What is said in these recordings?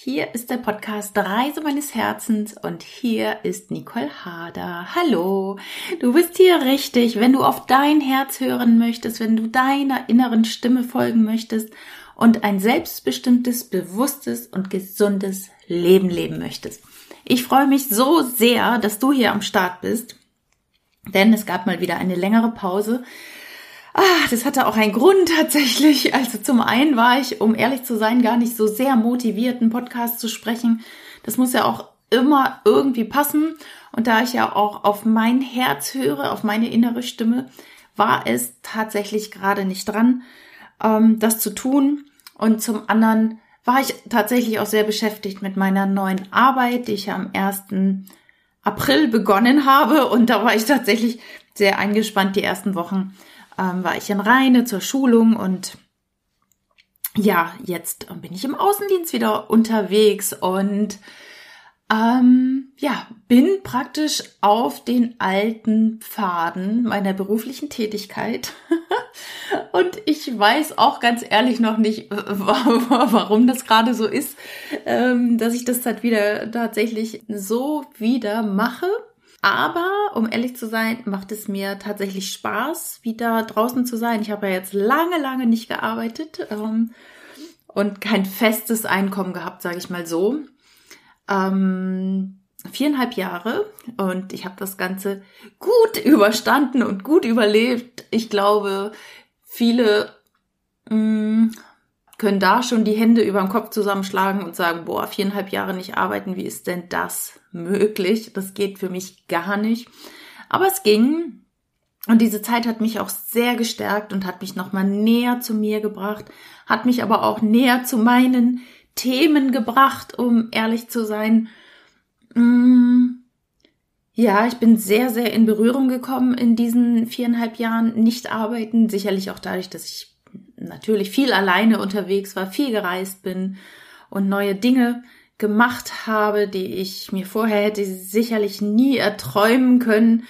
Hier ist der Podcast Reise meines Herzens und hier ist Nicole Hader. Hallo, du bist hier richtig, wenn du auf dein Herz hören möchtest, wenn du deiner inneren Stimme folgen möchtest und ein selbstbestimmtes, bewusstes und gesundes Leben leben möchtest. Ich freue mich so sehr, dass du hier am Start bist, denn es gab mal wieder eine längere Pause Ah, das hatte auch einen Grund tatsächlich. Also zum einen war ich, um ehrlich zu sein, gar nicht so sehr motiviert, einen Podcast zu sprechen. Das muss ja auch immer irgendwie passen. Und da ich ja auch auf mein Herz höre, auf meine innere Stimme, war es tatsächlich gerade nicht dran, ähm, das zu tun. Und zum anderen war ich tatsächlich auch sehr beschäftigt mit meiner neuen Arbeit, die ich am 1. April begonnen habe. Und da war ich tatsächlich sehr eingespannt die ersten Wochen ähm, war ich in Rheine zur Schulung und ja, jetzt bin ich im Außendienst wieder unterwegs und ähm, ja, bin praktisch auf den alten Pfaden meiner beruflichen Tätigkeit. und ich weiß auch ganz ehrlich noch nicht, warum das gerade so ist, ähm, dass ich das halt wieder tatsächlich so wieder mache. Aber, um ehrlich zu sein, macht es mir tatsächlich Spaß, wieder draußen zu sein. Ich habe ja jetzt lange, lange nicht gearbeitet ähm, und kein festes Einkommen gehabt, sage ich mal so. Ähm, viereinhalb Jahre und ich habe das Ganze gut überstanden und gut überlebt. Ich glaube, viele mh, mm, können da schon die Hände über den Kopf zusammenschlagen und sagen, boah, viereinhalb Jahre nicht arbeiten, wie ist denn das möglich? Das geht für mich gar nicht. Aber es ging. Und diese Zeit hat mich auch sehr gestärkt und hat mich nochmal näher zu mir gebracht, hat mich aber auch näher zu meinen Themen gebracht, um ehrlich zu sein. Mm, ja, ich bin sehr, sehr in Berührung gekommen in diesen viereinhalb Jahren nicht arbeiten. Sicherlich auch dadurch, dass ich natürlich viel alleine unterwegs war, viel gereist bin und neue Dinge gemacht habe, die ich mir vorher hätte sicherlich nie erträumen können.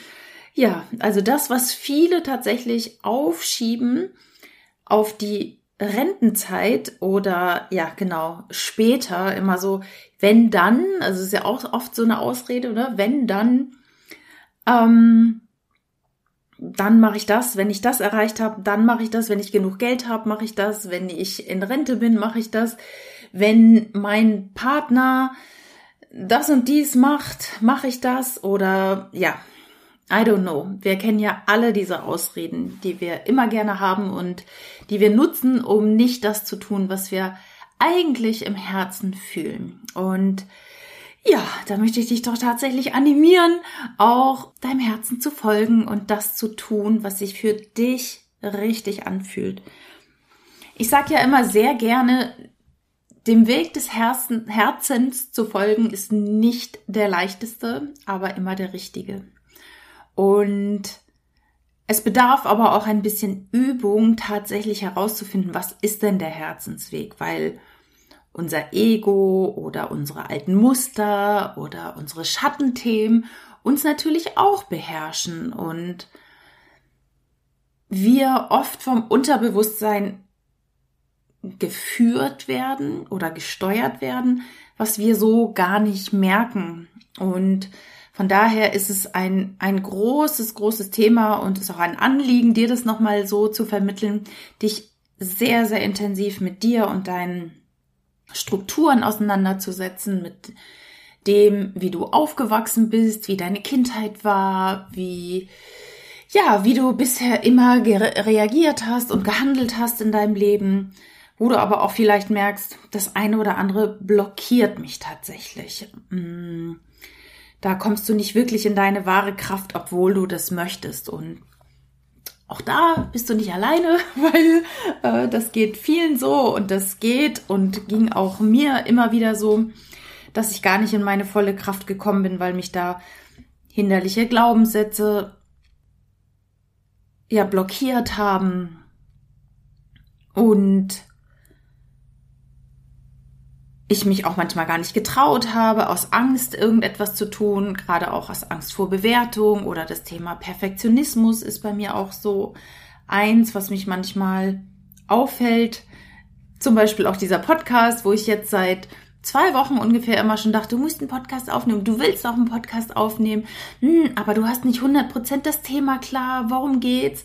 Ja, also das, was viele tatsächlich aufschieben auf die Rentenzeit oder ja, genau, später immer so, wenn dann, also es ist ja auch oft so eine Ausrede, oder? Wenn dann, ähm, dann mache ich das, wenn ich das erreicht habe, dann mache ich das, wenn ich genug Geld habe, mache ich das, wenn ich in Rente bin, mache ich das, wenn mein Partner das und dies macht, mache ich das oder ja, I don't know. Wir kennen ja alle diese Ausreden, die wir immer gerne haben und die wir nutzen, um nicht das zu tun, was wir eigentlich im Herzen fühlen. Und ja, da möchte ich dich doch tatsächlich animieren, auch deinem Herzen zu folgen und das zu tun, was sich für dich richtig anfühlt. Ich sage ja immer sehr gerne, dem Weg des Herzen, Herzens zu folgen ist nicht der leichteste, aber immer der richtige. Und es bedarf aber auch ein bisschen Übung, tatsächlich herauszufinden, was ist denn der Herzensweg, weil unser Ego oder unsere alten Muster oder unsere Schattenthemen uns natürlich auch beherrschen und wir oft vom Unterbewusstsein geführt werden oder gesteuert werden, was wir so gar nicht merken. Und von daher ist es ein, ein großes, großes Thema und ist auch ein Anliegen, dir das nochmal so zu vermitteln, dich sehr, sehr intensiv mit dir und deinen Strukturen auseinanderzusetzen, mit dem, wie du aufgewachsen bist, wie deine Kindheit war, wie, ja, wie du bisher immer reagiert hast und gehandelt hast in deinem Leben, wo du aber auch vielleicht merkst, das eine oder andere blockiert mich tatsächlich. Mm, da kommst du nicht wirklich in deine wahre Kraft, obwohl du das möchtest. Und auch da bist du nicht alleine, weil äh, das geht vielen so und das geht und ging auch mir immer wieder so, dass ich gar nicht in meine volle Kraft gekommen bin, weil mich da hinderliche Glaubenssätze ja blockiert haben. Und ich mich auch manchmal gar nicht getraut habe, aus Angst irgendetwas zu tun, gerade auch aus Angst vor Bewertung oder das Thema Perfektionismus ist bei mir auch so eins, was mich manchmal auffällt. Zum Beispiel auch dieser Podcast, wo ich jetzt seit zwei Wochen ungefähr immer schon dachte, du musst einen Podcast aufnehmen, du willst auch einen Podcast aufnehmen, hm, aber du hast nicht 100% das Thema klar, worum geht's?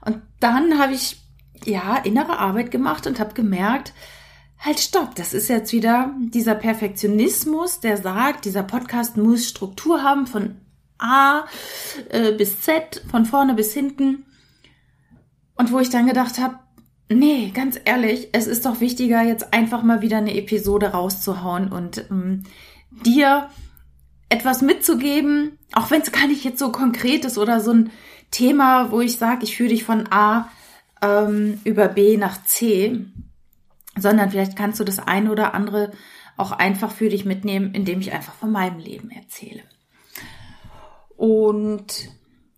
Und dann habe ich ja innere Arbeit gemacht und habe gemerkt, halt stopp, das ist jetzt wieder dieser Perfektionismus, der sagt, dieser Podcast muss Struktur haben von A äh, bis Z, von vorne bis hinten. Und wo ich dann gedacht habe, nee, ganz ehrlich, es ist doch wichtiger, jetzt einfach mal wieder eine Episode rauszuhauen und ähm, dir etwas mitzugeben, auch wenn es gar nicht jetzt so konkret ist oder so ein Thema, wo ich sage, ich führe dich von A ähm, über B nach C, sondern vielleicht kannst du das eine oder andere auch einfach für dich mitnehmen, indem ich einfach von meinem Leben erzähle. Und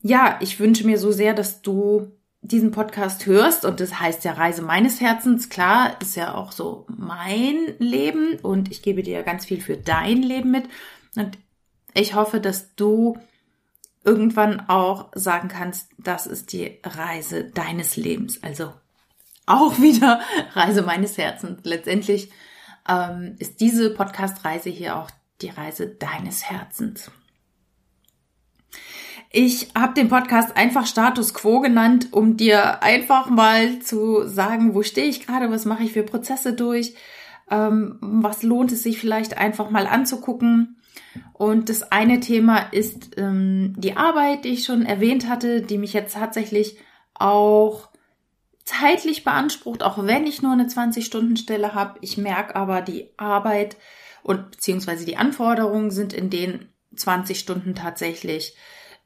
ja, ich wünsche mir so sehr, dass du diesen Podcast hörst. Und das heißt ja Reise meines Herzens, klar, ist ja auch so mein Leben. Und ich gebe dir ganz viel für dein Leben mit. Und ich hoffe, dass du irgendwann auch sagen kannst, das ist die Reise deines Lebens, also auch wieder Reise meines Herzens. Letztendlich ähm, ist diese Podcast-Reise hier auch die Reise deines Herzens. Ich habe den Podcast einfach Status Quo genannt, um dir einfach mal zu sagen, wo stehe ich gerade, was mache ich für Prozesse durch, ähm, was lohnt es sich vielleicht einfach mal anzugucken. Und das eine Thema ist ähm, die Arbeit, die ich schon erwähnt hatte, die mich jetzt tatsächlich auch zeitlich beansprucht, auch wenn ich nur eine 20-Stunden-Stelle habe. Ich merke aber, die Arbeit und beziehungsweise die Anforderungen sind in den 20 Stunden tatsächlich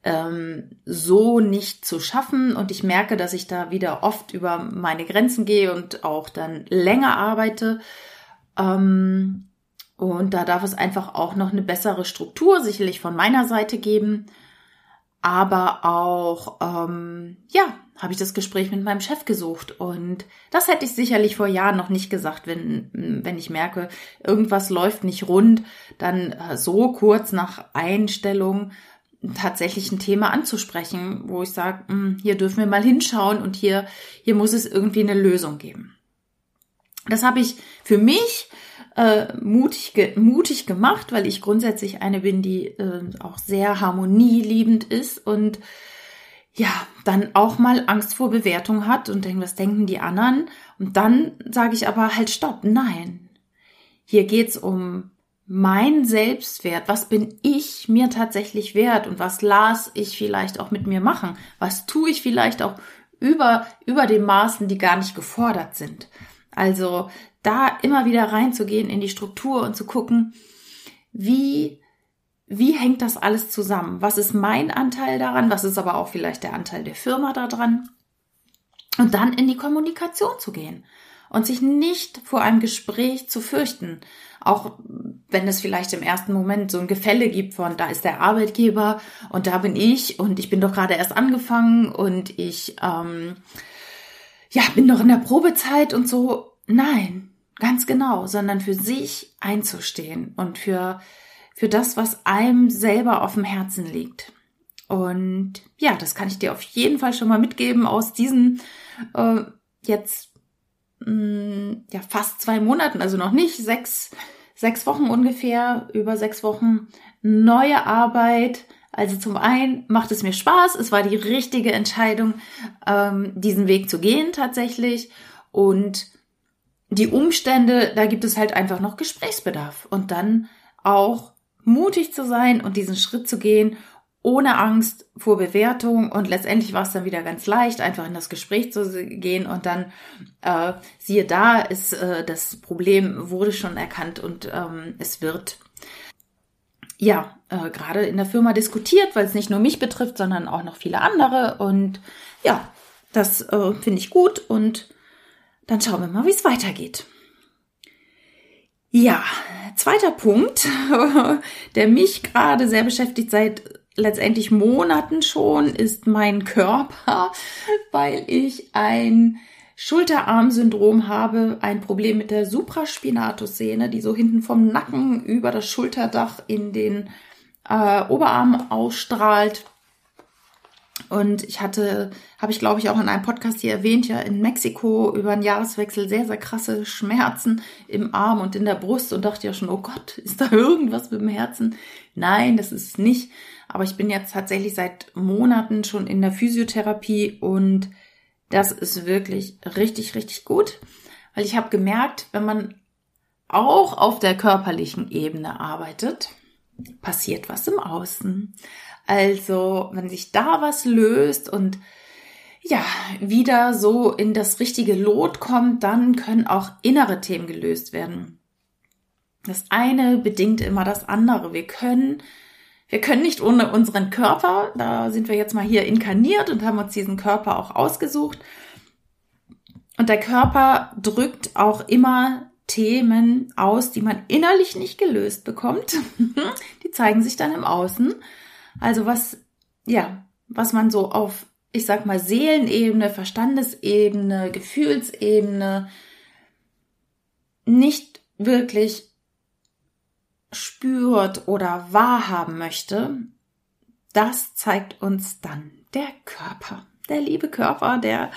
ähm, so nicht zu schaffen. Und ich merke, dass ich da wieder oft über meine Grenzen gehe und auch dann länger arbeite. Ähm, und da darf es einfach auch noch eine bessere Struktur sicherlich von meiner Seite geben. Aber auch, ähm, ja, habe ich das Gespräch mit meinem Chef gesucht. Und das hätte ich sicherlich vor Jahren noch nicht gesagt, wenn, wenn ich merke, irgendwas läuft nicht rund, dann äh, so kurz nach Einstellung tatsächlich ein Thema anzusprechen, wo ich sage, hm, hier dürfen wir mal hinschauen und hier, hier muss es irgendwie eine Lösung geben. Das habe ich für mich äh, mutig, ge mutig gemacht, weil ich grundsätzlich eine bin, die äh, auch sehr harmonieliebend ist und ja, dann auch mal Angst vor Bewertung hat und denkt, was denken die anderen? Und dann sage ich aber halt, stopp, nein. Hier geht's um mein Selbstwert, was bin ich mir tatsächlich wert und was las ich vielleicht auch mit mir machen? Was tue ich vielleicht auch über, über den Maßen, die gar nicht gefordert sind? Also da immer wieder reinzugehen in die Struktur und zu gucken, wie, wie hängt das alles zusammen? Was ist mein Anteil daran? Was ist aber auch vielleicht der Anteil der Firma daran? Und dann in die Kommunikation zu gehen und sich nicht vor einem Gespräch zu fürchten. Auch wenn es vielleicht im ersten Moment so ein Gefälle gibt von, da ist der Arbeitgeber und da bin ich und ich bin doch gerade erst angefangen und ich ähm, ja bin doch in der Probezeit und so. Nein, ganz genau, sondern für sich einzustehen und für für das, was einem selber auf dem Herzen liegt. Und ja, das kann ich dir auf jeden Fall schon mal mitgeben aus diesen äh, jetzt mh, mm, ja fast zwei Monaten, also noch nicht sechs, sechs Wochen ungefähr, über sechs Wochen neue Arbeit. Also zum einen macht es mir Spaß, es war die richtige Entscheidung, ähm, diesen Weg zu gehen tatsächlich. Und die Umstände, da gibt es halt einfach noch Gesprächsbedarf. Und dann auch mutig zu sein und diesen Schritt zu gehen ohne Angst vor Bewertung. Und letztendlich war es dann wieder ganz leicht, einfach in das Gespräch zu gehen. Und dann äh, siehe da, ist äh, das Problem wurde schon erkannt und ähm, es wird ja äh, gerade in der Firma diskutiert, weil es nicht nur mich betrifft, sondern auch noch viele andere. Und ja, das äh, finde ich gut. Und dann schauen wir mal, wie es weitergeht. Ja, zweiter Punkt, der mich gerade sehr beschäftigt seit letztendlich Monaten schon ist mein Körper, weil ich ein Schulterarmsyndrom habe, ein Problem mit der Supraspinatussehne, die so hinten vom Nacken über das Schulterdach in den äh, Oberarm ausstrahlt. Und ich hatte, habe ich glaube ich auch in einem Podcast hier erwähnt, ja in Mexiko über einen Jahreswechsel sehr, sehr krasse Schmerzen im Arm und in der Brust und dachte ja schon, oh Gott, ist da irgendwas mit dem Herzen? Nein, das ist es nicht. Aber ich bin jetzt tatsächlich seit Monaten schon in der Physiotherapie und das ist wirklich richtig, richtig gut, weil ich habe gemerkt, wenn man auch auf der körperlichen Ebene arbeitet, passiert was im Außen. Also, wenn sich da was löst und ja, wieder so in das richtige Lot kommt, dann können auch innere Themen gelöst werden. Das eine bedingt immer das andere. Wir können, wir können nicht ohne unseren Körper, da sind wir jetzt mal hier inkarniert und haben uns diesen Körper auch ausgesucht. Und der Körper drückt auch immer Themen aus, die man innerlich nicht gelöst bekommt. die zeigen sich dann im Außen. Also was, ja, was man so auf, ich sag mal, Seelenebene, Verstandesebene, Gefühlsebene nicht wirklich spürt oder wahrhaben möchte, das zeigt uns dann der Körper. Der liebe Körper, der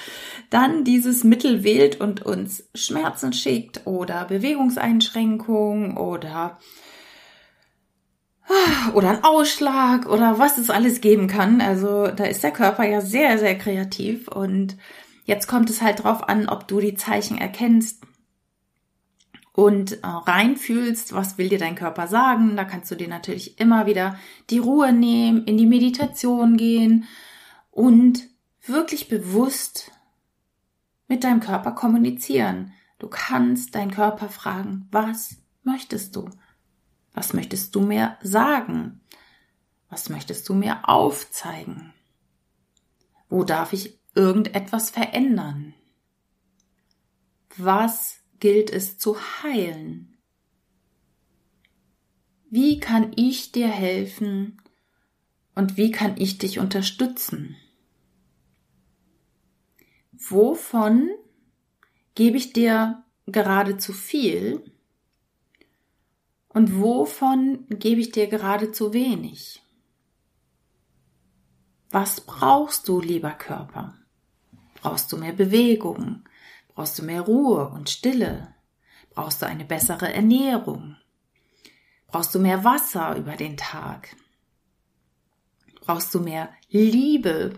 dann dieses Mittel wählt und uns Schmerzen schickt oder Bewegungseinschränkungen oder oder ein Ausschlag oder was es alles geben kann. Also da ist der Körper ja sehr, sehr kreativ und jetzt kommt es halt drauf an, ob du die Zeichen erkennst und äh, reinfühlst, was will dir dein Körper sagen. Da kannst du dir natürlich immer wieder die Ruhe nehmen, in die Meditation gehen und wirklich bewusst mit deinem Körper kommunizieren. Du kannst deinen Körper fragen, was möchtest du? Was möchtest du mir sagen? Was möchtest du mir aufzeigen? Wo darf ich irgendetwas verändern? Was gilt es zu heilen? Wie kann ich dir helfen und wie kann ich dich unterstützen? Wovon gebe ich dir gerade zu viel und wovon gebe ich dir gerade zu wenig? Was brauchst du, lieber Körper? Brauchst du mehr Bewegung? Brauchst du mehr Ruhe und Stille? Brauchst du eine bessere Ernährung? Brauchst du mehr Wasser über den Tag? Brauchst du mehr Liebe?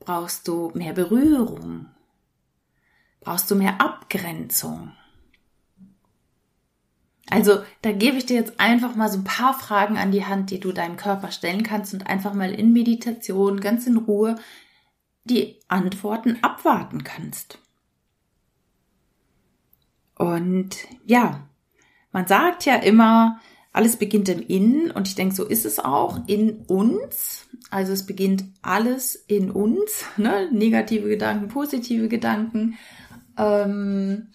Brauchst du mehr Berührung? Brauchst du mehr Abgrenzung? Also da gebe ich dir jetzt einfach mal so ein paar Fragen an die Hand, die du deinem Körper stellen kannst und einfach mal in Meditation ganz in Ruhe die Antworten abwarten kannst. Und ja, man sagt ja immer, alles beginnt im Innen und ich denke, so ist es auch in uns. Also es beginnt alles in uns, ne? negative Gedanken, positive Gedanken. Ähm,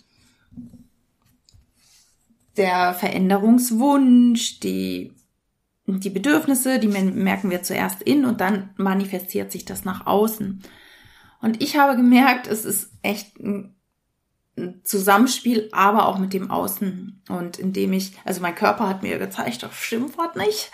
der Veränderungswunsch, die, die Bedürfnisse, die merken wir zuerst in und dann manifestiert sich das nach außen. Und ich habe gemerkt, es ist echt ein Zusammenspiel, aber auch mit dem Außen. Und indem ich, also mein Körper hat mir gezeigt, das was nicht.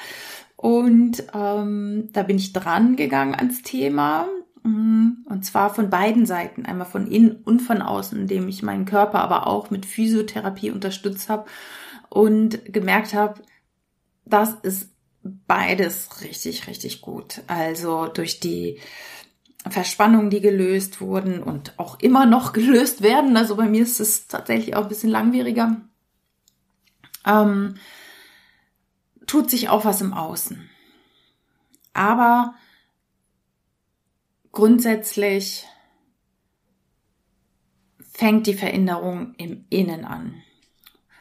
Und ähm, da bin ich dran gegangen ans Thema. Mm, und zwar von beiden Seiten, einmal von innen und von außen, indem ich meinen Körper aber auch mit Physiotherapie unterstützt habe und gemerkt habe, das ist beides richtig, richtig gut. Also durch die Verspannungen, die gelöst wurden und auch immer noch gelöst werden. Also bei mir ist es tatsächlich auch ein bisschen langwieriger. Ähm, tut sich auch was im Außen. Aber grundsätzlich fängt die Veränderung im Innen an.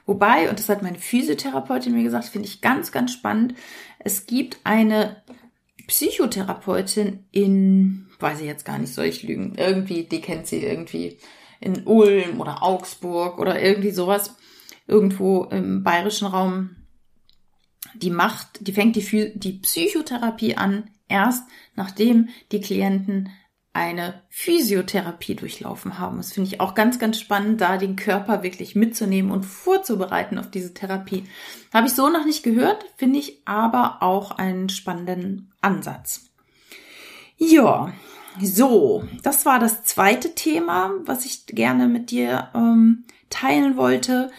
Wobei, und das hat meine Physiotherapeutin mir gesagt, finde ich ganz, ganz spannend, es gibt eine Psychotherapeutin in, weiß ich jetzt gar nicht, soll ich lügen, irgendwie, die kennt sie irgendwie in Ulm oder Augsburg oder irgendwie sowas, irgendwo im bayerischen Raum. Die macht, die fängt die, die Psychotherapie an erst nachdem die Klienten eine Physiotherapie durchlaufen haben. Das finde ich auch ganz, ganz spannend, da den Körper wirklich mitzunehmen und vorzubereiten auf diese Therapie. Habe ich so noch nicht gehört, finde ich aber auch einen spannenden Ansatz. Ja, so, das war das zweite Thema, was ich gerne mit dir ähm, teilen wollte.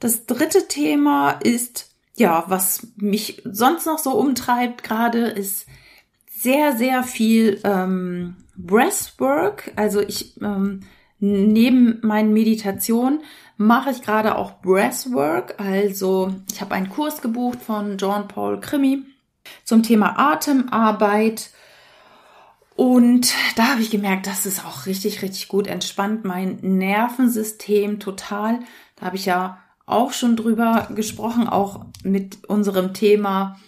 Das dritte Thema ist, ja, was mich sonst noch so umtreibt gerade, ist sehr, sehr viel ähm, Breathwork. Also ich ähm, neben meinen Meditationen mache ich gerade auch Breathwork. Also ich habe einen Kurs gebucht von John Paul Krimi zum Thema Atemarbeit. Und da habe ich gemerkt, das ist auch richtig, richtig gut entspannt. Mein Nervensystem total. Da habe ich ja auch schon drüber gesprochen, auch mit unserem Thema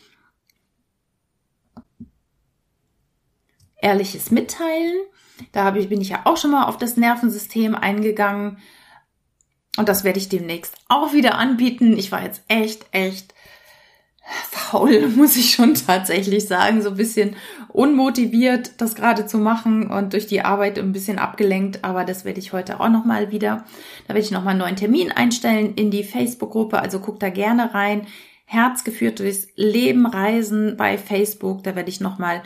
ehrliches Mitteilen. Da ich, bin ich ja auch schon mal auf das Nervensystem eingegangen. Und das werde ich demnächst auch wieder anbieten. Ich war jetzt echt, echt faul, muss ich schon tatsächlich sagen. So ein bisschen unmotiviert, das gerade zu machen und durch die Arbeit ein bisschen abgelenkt. Aber das werde ich heute auch nochmal wieder. Da werde ich nochmal einen neuen Termin einstellen in die Facebook-Gruppe. Also guck da gerne rein. Herzgeführt durchs Leben reisen bei Facebook. Da werde ich nochmal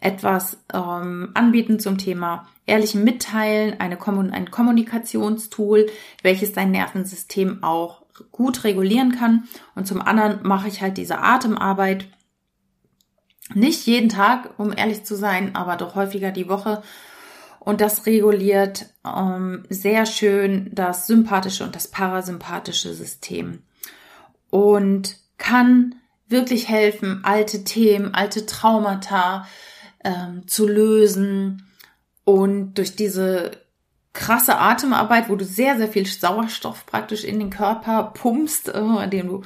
etwas ähm, anbieten zum Thema ehrlichem Mitteilen, eine Kommun ein Kommunikationstool, welches dein Nervensystem auch gut regulieren kann. Und zum anderen mache ich halt diese Atemarbeit nicht jeden Tag, um ehrlich zu sein, aber doch häufiger die Woche. Und das reguliert ähm, sehr schön das sympathische und das parasympathische System. Und kann wirklich helfen, alte Themen, alte Traumata, ähm, zu lösen. Und durch diese krasse Atemarbeit, wo du sehr, sehr viel Sauerstoff praktisch in den Körper pumpst, äh, indem du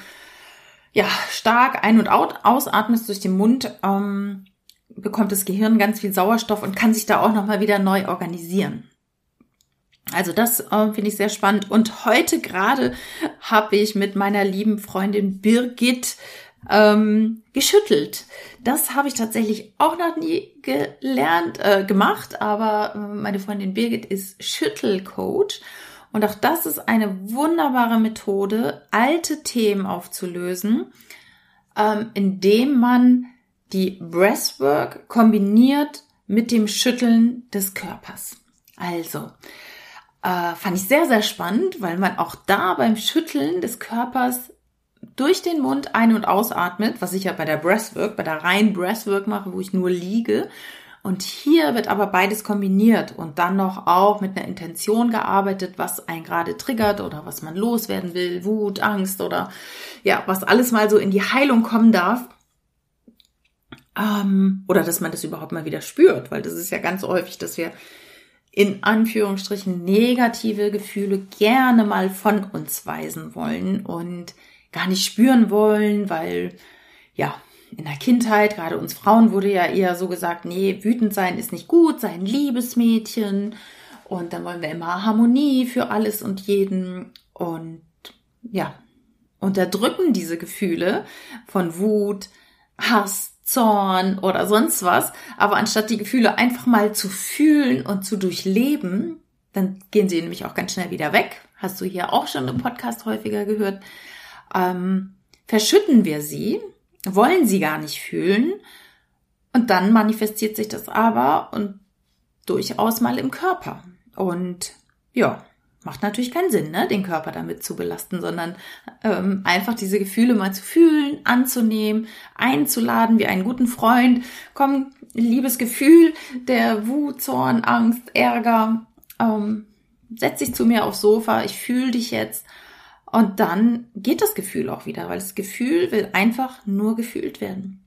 ja stark ein- und ausatmest durch den Mund, ähm, bekommt das Gehirn ganz viel Sauerstoff und kann sich da auch nochmal wieder neu organisieren. Also das äh, finde ich sehr spannend. Und heute gerade habe ich mit meiner lieben Freundin Birgit ähm, geschüttelt. Das habe ich tatsächlich auch noch nie gelernt, äh, gemacht, aber äh, meine Freundin Birgit ist Schüttelcoach. Und auch das ist eine wunderbare Methode, alte Themen aufzulösen, ähm, indem man die Breathwork kombiniert mit dem Schütteln des Körpers. Also, äh, fand ich sehr, sehr spannend, weil man auch da beim Schütteln des Körpers durch den Mund ein- und ausatmet, was ich ja bei der Breathwork, bei der reinen Breathwork mache, wo ich nur liege. Und hier wird aber beides kombiniert und dann noch auch mit einer Intention gearbeitet, was einen gerade triggert oder was man loswerden will, Wut, Angst oder ja, was alles mal so in die Heilung kommen darf. Ähm, oder dass man das überhaupt mal wieder spürt, weil das ist ja ganz häufig, dass wir in Anführungsstrichen negative Gefühle gerne mal von uns weisen wollen und gar nicht spüren wollen, weil ja, in der Kindheit, gerade uns Frauen wurde ja eher so gesagt, nee, wütend sein ist nicht gut, sei ein Liebesmädchen und dann wollen wir immer Harmonie für alles und jeden. Und ja, unterdrücken diese Gefühle von Wut, Hass, Zorn oder sonst was, aber anstatt die Gefühle einfach mal zu fühlen und zu durchleben, dann gehen sie nämlich auch ganz schnell wieder weg. Hast du hier auch schon im Podcast häufiger gehört ähm, verschütten wir sie, wollen sie gar nicht fühlen und dann manifestiert sich das aber und durchaus mal im Körper. Und ja, macht natürlich keinen Sinn, ne, den Körper damit zu belasten, sondern ähm, einfach diese Gefühle mal zu fühlen, anzunehmen, einzuladen wie einen guten Freund. Komm, liebes Gefühl der Wut, Zorn, Angst, Ärger, ähm, setz dich zu mir aufs Sofa, ich fühle dich jetzt und dann geht das Gefühl auch wieder, weil das Gefühl will einfach nur gefühlt werden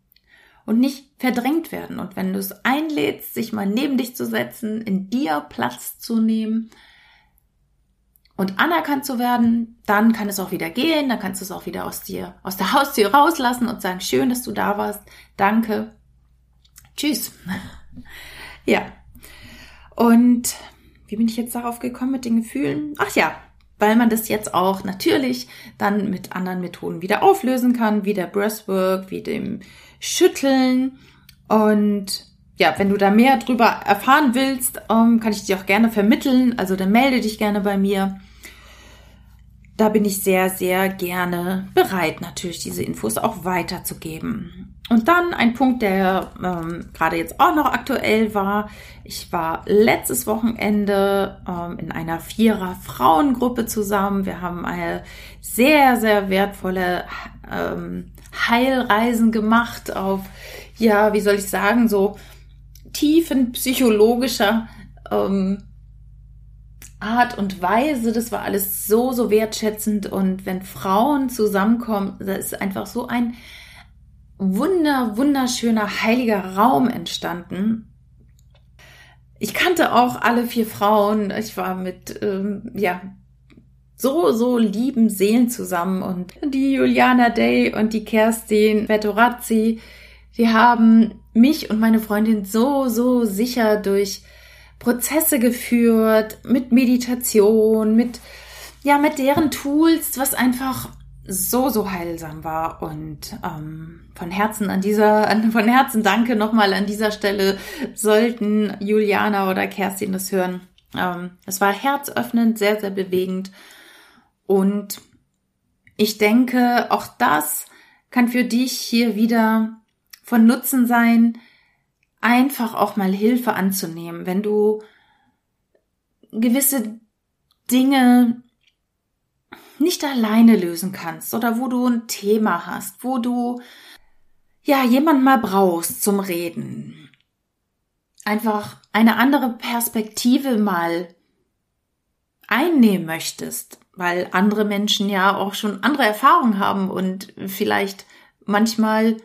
und nicht verdrängt werden. Und wenn du es einlädst, sich mal neben dich zu setzen, in dir Platz zu nehmen und anerkannt zu werden, dann kann es auch wieder gehen, dann kannst du es auch wieder aus dir, aus der Haustür rauslassen und sagen, schön, dass du da warst, danke, tschüss. ja. Und wie bin ich jetzt darauf gekommen mit den Gefühlen? Ach ja, weil man das jetzt auch natürlich dann mit anderen Methoden wieder auflösen kann, wie der Breathwork, wie dem Schütteln. Und ja, wenn du da mehr drüber erfahren willst, ähm, kann ich dir auch gerne vermitteln. Also dann melde dich gerne bei mir. Da bin ich sehr, sehr gerne bereit, natürlich diese Infos auch weiterzugeben. Und dann ein Punkt, der ähm, gerade jetzt auch noch aktuell war. Ich war letztes Wochenende ähm, in einer Vierer Frauengruppe zusammen. Wir haben eine sehr, sehr wertvolle ähm, Heilreisen gemacht auf, ja, wie soll ich sagen, so tiefen psychologischer ähm, Art und Weise. Das war alles so, so wertschätzend. Und wenn Frauen zusammenkommen, da ist einfach so ein wunder, wunderschöner, heiliger Raum entstanden. Ich kannte auch alle vier Frauen. Ich war mit, ähm, ja, so, so lieben Seelen zusammen und die Juliana Day und die Kerstin Vettorazzi, die haben mich und meine Freundin so, so sicher durch Prozesse geführt, mit Meditation, mit, ja, mit deren Tools, was einfach so, so heilsam war. Und ähm, von Herzen an dieser, von Herzen danke nochmal an dieser Stelle, sollten Juliana oder Kerstin das hören. Ähm, es war herzöffnend, sehr, sehr bewegend. Und ich denke, auch das kann für dich hier wieder von Nutzen sein, einfach auch mal Hilfe anzunehmen, wenn du gewisse Dinge nicht alleine lösen kannst oder wo du ein Thema hast, wo du ja jemand mal brauchst zum Reden. Einfach eine andere Perspektive mal einnehmen möchtest, weil andere Menschen ja auch schon andere Erfahrungen haben und vielleicht manchmal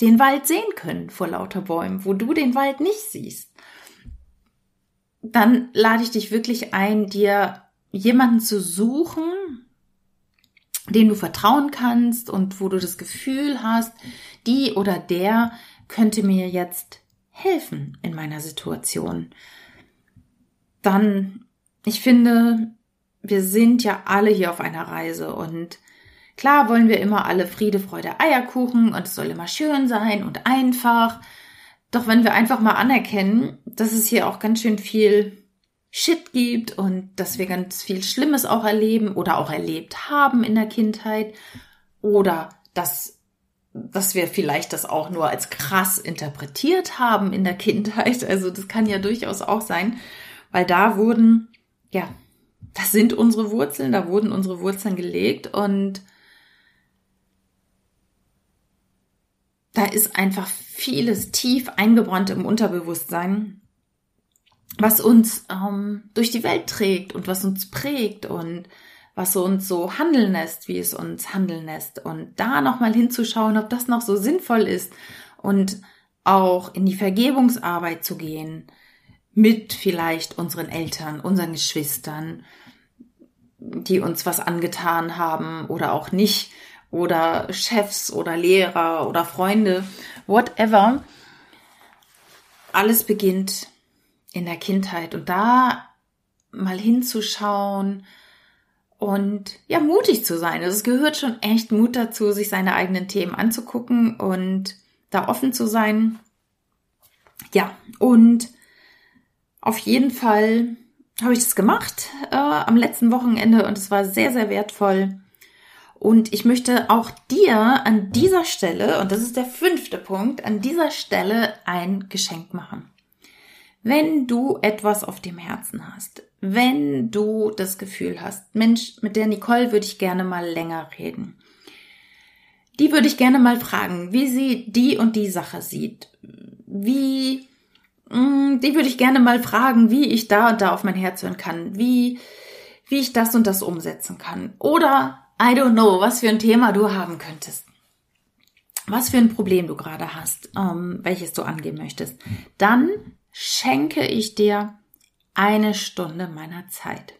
den Wald sehen können vor lauter Bäumen, wo du den Wald nicht siehst. Dann lade ich dich wirklich ein, dir jemanden zu suchen, den du vertrauen kannst und wo du das Gefühl hast, die oder der könnte mir jetzt helfen in meiner Situation. Dann, ich finde, wir sind ja alle hier auf einer Reise und klar wollen wir immer alle Friede, Freude, Eierkuchen und es soll immer schön sein und einfach. Doch wenn wir einfach mal anerkennen, dass es hier auch ganz schön viel Shit gibt und dass wir ganz viel Schlimmes auch erleben oder auch erlebt haben in der Kindheit oder dass, dass wir vielleicht das auch nur als krass interpretiert haben in der Kindheit. Also das kann ja durchaus auch sein, weil da wurden, ja, das sind unsere Wurzeln, da wurden unsere Wurzeln gelegt und da ist einfach vieles tief eingebrannt im Unterbewusstsein was uns ähm, durch die Welt trägt und was uns prägt und was uns so handeln lässt, wie es uns handeln lässt. Und da nochmal hinzuschauen, ob das noch so sinnvoll ist und auch in die Vergebungsarbeit zu gehen mit vielleicht unseren Eltern, unseren Geschwistern, die uns was angetan haben oder auch nicht, oder Chefs oder Lehrer oder Freunde, whatever. Alles beginnt in der Kindheit und da mal hinzuschauen und ja, mutig zu sein. Also es gehört schon echt Mut dazu, sich seine eigenen Themen anzugucken und da offen zu sein. Ja, und auf jeden Fall habe ich das gemacht äh, am letzten Wochenende und es war sehr, sehr wertvoll. Und ich möchte auch dir an dieser Stelle, und das ist der fünfte Punkt, an dieser Stelle ein Geschenk machen. Wenn du etwas auf dem Herzen hast, wenn du das Gefühl hast, Mensch, mit der Nicole würde ich gerne mal länger reden. Die würde ich gerne mal fragen, wie sie die und die Sache sieht. Wie, mm, die würde ich gerne mal fragen, wie ich da und da auf mein Herz hören kann, wie, wie ich das und das umsetzen kann. Oder, I don't know, was für ein Thema du haben könntest was für ein Problem du gerade hast, ähm, welches du angehen möchtest, dann schenke ich dir eine Stunde meiner Zeit.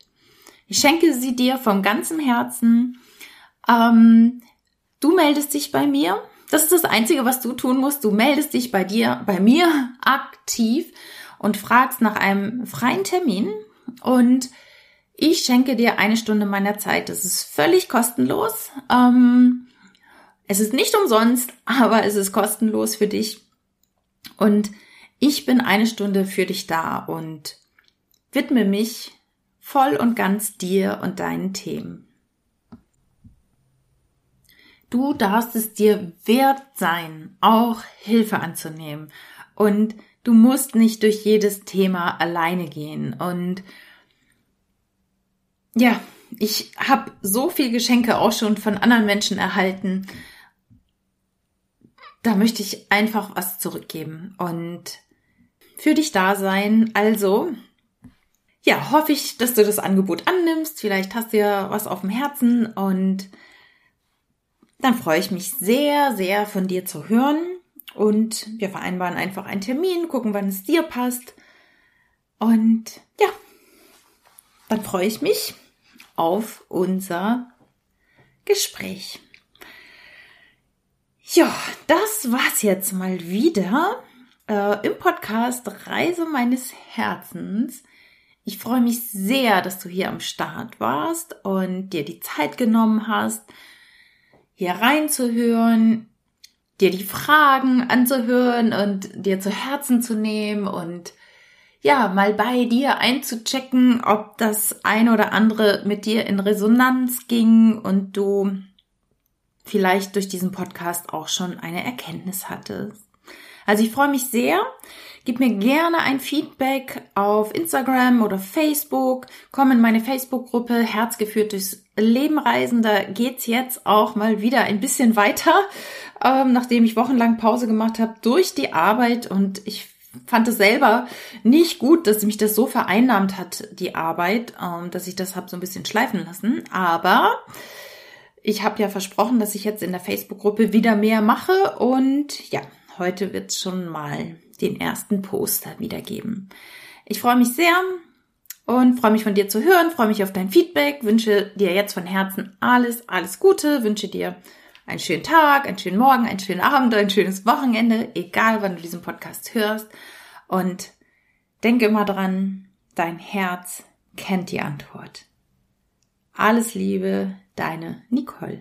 Ich schenke sie dir vom ganzen Herzen. Ähm, du meldest dich bei mir. Das ist das Einzige, was du tun musst. Du meldest dich bei dir, bei mir aktiv und fragst nach einem freien Termin und ich schenke dir eine Stunde meiner Zeit. Das ist völlig kostenlos. Ähm, es ist nicht umsonst, aber es ist kostenlos für dich. Und ich bin eine Stunde für dich da und widme mich voll und ganz dir und deinen Themen. Du darfst es dir wert sein, auch Hilfe anzunehmen. Und du musst nicht durch jedes Thema alleine gehen. Und ja, ich habe so viel Geschenke auch schon von anderen Menschen erhalten. Da möchte ich einfach was zurückgeben und für dich da sein. Also, ja, hoffe ich, dass du das Angebot annimmst. Vielleicht hast du ja was auf dem Herzen und dann freue ich mich sehr, sehr von dir zu hören. Und wir vereinbaren einfach einen Termin, gucken, wann es dir passt. Und ja, dann freue ich mich auf unser Gespräch. Ja, das war's jetzt mal wieder äh, im Podcast Reise meines Herzens. Ich freue mich sehr, dass du hier am Start warst und dir die Zeit genommen hast, hier reinzuhören, dir die Fragen anzuhören und dir zu Herzen zu nehmen und ja, mal bei dir einzuchecken, ob das eine oder andere mit dir in Resonanz ging und du vielleicht durch diesen Podcast auch schon eine Erkenntnis hattest. Also ich freue mich sehr. Gib mir gerne ein Feedback auf Instagram oder Facebook. Komm in meine Facebook-Gruppe Herzgeführt durchs Leben reisen. Da geht's jetzt auch mal wieder ein bisschen weiter, ähm, nachdem ich wochenlang Pause gemacht habe durch die Arbeit und ich fand es selber nicht gut, dass mich das so vereinnahmt hat, die Arbeit, ähm, dass ich das habe so ein bisschen schleifen lassen. Aber ich habe ja versprochen, dass ich jetzt in der Facebook-Gruppe wieder mehr mache und ja, heute wird es schon mal den ersten Poster wiedergeben. Ich freue mich sehr und freue mich von dir zu hören, freue mich auf dein Feedback, wünsche dir jetzt von Herzen alles, alles Gute, wünsche dir einen schönen Tag, einen schönen Morgen, einen schönen Abend, ein schönes Wochenende, egal wann du diesen Podcast hörst. Und denke immer dran, dein Herz kennt die Antwort. Alles Liebe, deine Nicole.